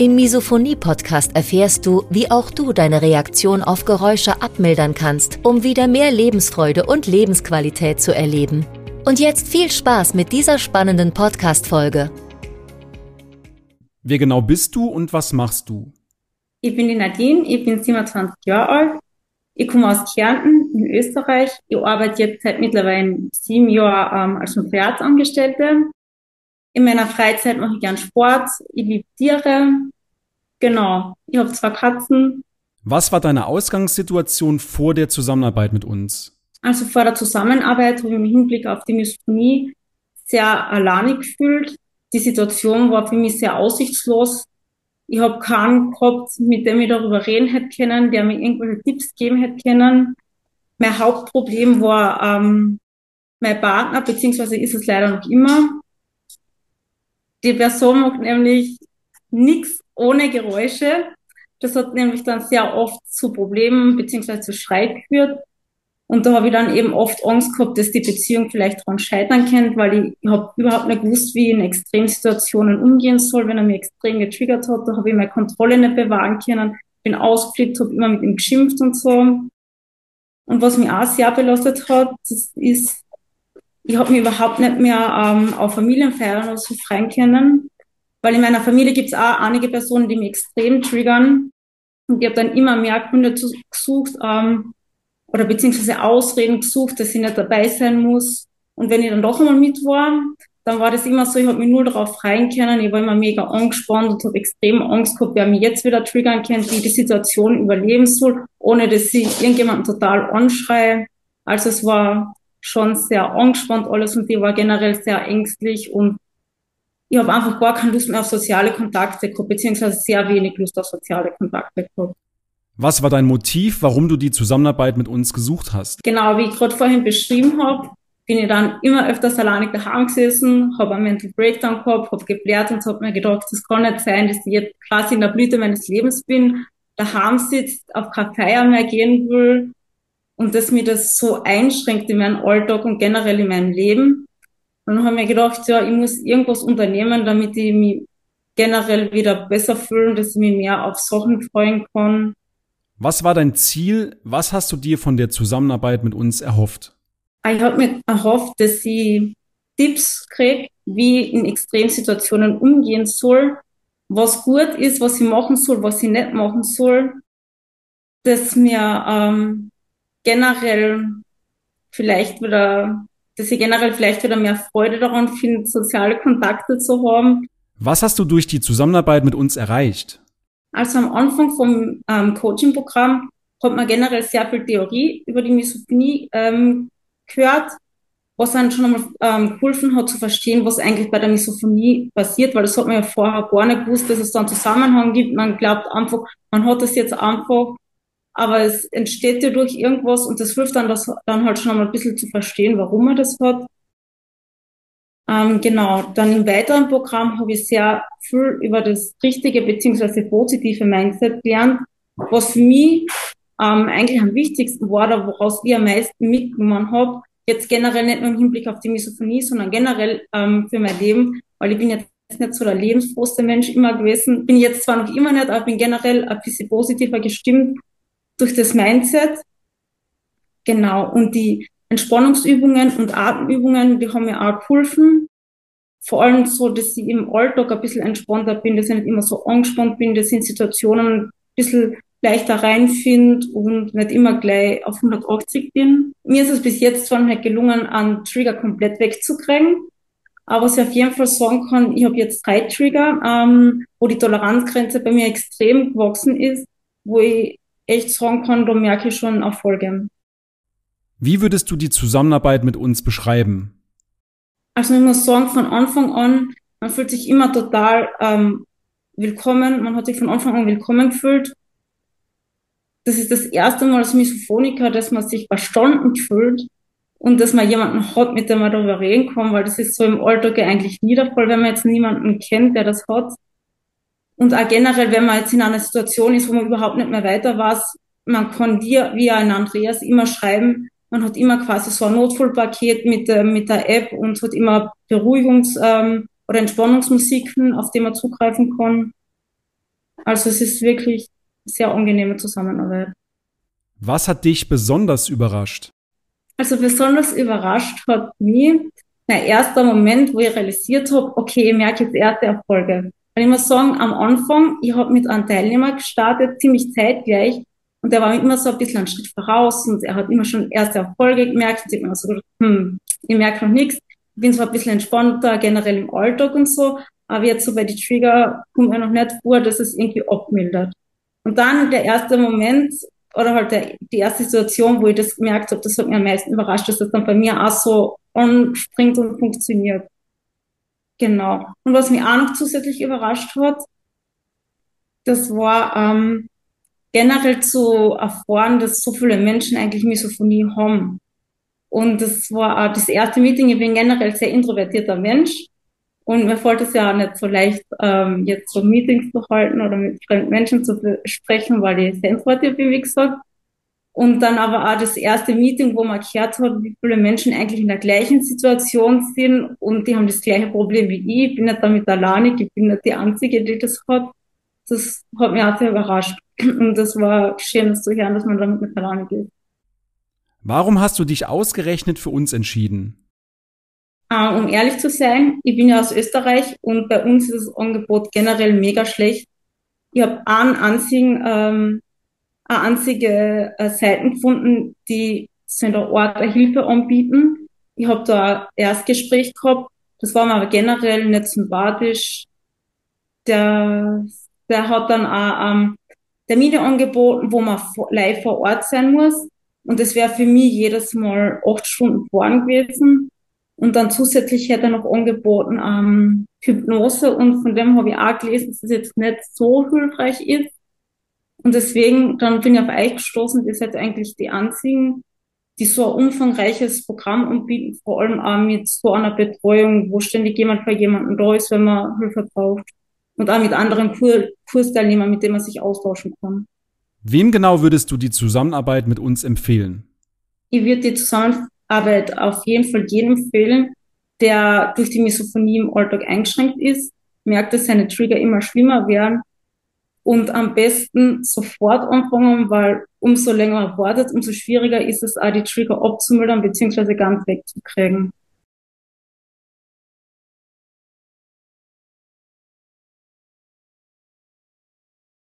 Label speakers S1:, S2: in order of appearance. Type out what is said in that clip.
S1: Im Misophonie-Podcast erfährst du, wie auch du deine Reaktion auf Geräusche abmildern kannst, um wieder mehr Lebensfreude und Lebensqualität zu erleben. Und jetzt viel Spaß mit dieser spannenden Podcast-Folge.
S2: Wer genau bist du und was machst du?
S3: Ich bin die Nadine, ich bin 27 Jahre alt. Ich komme aus Kärnten in Österreich. Ich arbeite jetzt seit mittlerweile sieben Jahren ähm, als Notariatsangestellte. In meiner Freizeit mache ich gern Sport. Ich liebe Tiere. Genau. Ich habe zwei Katzen.
S2: Was war deine Ausgangssituation vor der Zusammenarbeit mit uns?
S3: Also vor der Zusammenarbeit habe ich im Hinblick auf die Misophonie sehr alleine gefühlt. Die Situation war für mich sehr aussichtslos. Ich habe keinen gehabt, mit dem ich darüber reden hätte können, der mir irgendwelche Tipps geben hätte können. Mein Hauptproblem war ähm, mein Partner, beziehungsweise ist es leider noch immer. Die Person macht nämlich nichts ohne Geräusche. Das hat nämlich dann sehr oft zu Problemen beziehungsweise zu Streit geführt. Und da habe ich dann eben oft Angst gehabt, dass die Beziehung vielleicht daran scheitern könnte, weil ich, habe überhaupt nicht gewusst, wie ich in Extremsituationen umgehen soll, wenn er mich extrem getriggert hat. Da habe ich meine Kontrolle nicht bewahren können, bin ausgeflippt, habe immer mit ihm geschimpft und so. Und was mich auch sehr belastet hat, das ist, ich habe mich überhaupt nicht mehr ähm, auf Familienfeiern oder so freien können, weil in meiner Familie gibt es auch einige Personen, die mich extrem triggern. Und ich habe dann immer mehr Gründe zu, gesucht ähm, oder beziehungsweise Ausreden gesucht, dass ich nicht dabei sein muss. Und wenn ich dann doch einmal mit war, dann war das immer so, ich habe mich nur darauf freien können. Ich war immer mega angespannt und habe extrem Angst gehabt, wer mich jetzt wieder triggern könnte, wie die Situation überleben soll, ohne dass ich irgendjemanden total anschreie. Also es war schon sehr angespannt alles und ich war generell sehr ängstlich und ich habe einfach gar keine Lust mehr auf soziale Kontakte gehabt, beziehungsweise sehr wenig Lust auf soziale Kontakte gehabt.
S2: Was war dein Motiv, warum du die Zusammenarbeit mit uns gesucht hast?
S3: Genau, wie ich gerade vorhin beschrieben habe, bin ich dann immer öfters alleinig daheim gesessen, habe einen Mental Breakdown gehabt, habe geblärt und habe mir gedacht, das kann nicht sein, dass ich jetzt quasi in der Blüte meines Lebens bin, daheim sitzt, auf keine Feier mehr gehen will und dass mir das so einschränkt in meinem Alltag und generell in meinem Leben. Und dann habe ich mir gedacht, ja, ich muss irgendwas unternehmen, damit ich mich generell wieder besser fühle, dass ich mich mehr auf Sachen freuen kann.
S2: Was war dein Ziel? Was hast du dir von der Zusammenarbeit mit uns erhofft?
S3: Ich habe mir erhofft, dass ich Tipps kriege, wie ich in Extremsituationen umgehen soll, was gut ist, was ich machen soll, was ich nicht machen soll, dass mir ähm, generell vielleicht wieder dass ich generell vielleicht wieder mehr Freude daran finde, soziale Kontakte zu haben.
S2: Was hast du durch die Zusammenarbeit mit uns erreicht?
S3: Also am Anfang vom ähm, Coaching-Programm hat man generell sehr viel Theorie über die Misophonie ähm, gehört, was dann schon einmal ähm, geholfen hat zu verstehen, was eigentlich bei der Misophonie passiert, weil das hat man ja vorher gar nicht gewusst, dass es da einen Zusammenhang gibt. Man glaubt einfach, man hat das jetzt einfach aber es entsteht ja durch irgendwas und das hilft dann, das dann halt schon mal ein bisschen zu verstehen, warum man das hat. Ähm, genau, dann im weiteren Programm habe ich sehr viel über das richtige beziehungsweise positive Mindset gelernt, was für mich ähm, eigentlich am wichtigsten war, oder woraus ich am meisten mitgenommen habe. Jetzt generell nicht nur im Hinblick auf die Misophonie, sondern generell ähm, für mein Leben, weil ich bin jetzt nicht so der lebensfrohste Mensch immer gewesen. Bin jetzt zwar noch immer nicht, aber bin generell ein bisschen positiver gestimmt durch das Mindset. Genau. Und die Entspannungsübungen und Atemübungen, die haben mir auch geholfen. Vor allem so, dass ich im Alltag ein bisschen entspannter bin, dass ich nicht immer so angespannt bin, dass ich in Situationen ein bisschen leichter reinfinde und nicht immer gleich auf 180 bin. Mir ist es bis jetzt zwar nicht gelungen, einen Trigger komplett wegzukriegen, aber was ich auf jeden Fall sagen kann, ich habe jetzt drei Trigger, ähm, wo die Toleranzgrenze bei mir extrem gewachsen ist, wo ich echt sagen kann, da merke ich schon Erfolge.
S2: Wie würdest du die Zusammenarbeit mit uns beschreiben?
S3: Also ich muss sagen, von Anfang an, man fühlt sich immer total ähm, willkommen, man hat sich von Anfang an willkommen gefühlt. Das ist das erste Mal als Misophoniker, dass man sich verstanden fühlt und dass man jemanden hat, mit dem man darüber reden kann, weil das ist so im Alltag eigentlich nie der Fall, wenn man jetzt niemanden kennt, der das hat. Und auch generell, wenn man jetzt in einer Situation ist, wo man überhaupt nicht mehr weiter weiß, man kann dir, wie ein Andreas, immer schreiben. Man hat immer quasi so ein Notfallpaket mit, äh, mit der App und hat immer Beruhigungs- ähm, oder Entspannungsmusiken, auf die man zugreifen kann. Also es ist wirklich sehr angenehme Zusammenarbeit.
S2: Was hat dich besonders überrascht?
S3: Also besonders überrascht hat mich mein erster Moment, wo ich realisiert habe, okay, ich merke jetzt erste Erfolge. Weil ich muss sagen, am Anfang, ich habe mit einem Teilnehmer gestartet, ziemlich zeitgleich, und der war immer so ein bisschen einen Schritt voraus und er hat immer schon erste Erfolge gemerkt und ich mir so gedacht, hm, ich merke noch nichts. Ich bin zwar ein bisschen entspannter, generell im Alltag und so, aber jetzt so bei die Trigger kommt mir noch nicht vor, dass es irgendwie abmildert. Und dann der erste Moment, oder halt der, die erste Situation, wo ich das gemerkt habe, das hat mich am meisten überrascht, dass das dann bei mir auch so anspringt und funktioniert. Genau. Und was mich auch noch zusätzlich überrascht hat, das war ähm, generell zu erfahren, dass so viele Menschen eigentlich Misophonie haben. Und das war auch das erste Meeting. Ich bin generell sehr introvertierter Mensch. Und mir fällt es ja auch nicht so leicht, ähm, jetzt so Meetings zu halten oder mit fremden Menschen zu sprechen, weil ich sehr introvertiert bin, wie gesagt. Und dann aber auch das erste Meeting, wo man gehört hat, wie viele Menschen eigentlich in der gleichen Situation sind und die haben das gleiche Problem wie ich. Ich bin nicht damit alleine, ich bin nicht die Einzige, die das hat. Das hat mich auch sehr überrascht. Und das war schön, das zu hören, dass man damit nicht alleine geht.
S2: Warum hast du dich ausgerechnet für uns entschieden?
S3: Uh, um ehrlich zu sein, ich bin ja aus Österreich und bei uns ist das Angebot generell mega schlecht. Ich habe einen einzigen ähm, eine einzige äh, Seiten gefunden, die so in der Art der Hilfe anbieten. Ich habe da ein Erstgespräch gehabt, das war mir aber generell nicht sympathisch. Der, der hat dann auch ähm, Termine angeboten, wo man live vor Ort sein muss. Und das wäre für mich jedes Mal acht Stunden fahren gewesen. Und dann zusätzlich hätte er noch angeboten ähm, Hypnose und von dem habe ich auch gelesen, dass es jetzt nicht so hilfreich ist. Und deswegen, dann bin ich auf euch gestoßen, ihr seid eigentlich die einzigen, die so ein umfangreiches Programm anbieten, vor allem auch mit so einer Betreuung, wo ständig jemand bei jemandem da ist, wenn man Hilfe braucht. Und auch mit anderen Kur Kursteilnehmern, mit denen man sich austauschen kann.
S2: Wem genau würdest du die Zusammenarbeit mit uns empfehlen?
S3: Ich würde die Zusammenarbeit auf jeden Fall jedem empfehlen, der durch die Misophonie im Alltag eingeschränkt ist, merkt, dass seine Trigger immer schlimmer werden und am besten sofort anfangen, weil umso länger wartet, umso schwieriger ist es auch, die Trigger abzumildern bzw. ganz wegzukriegen.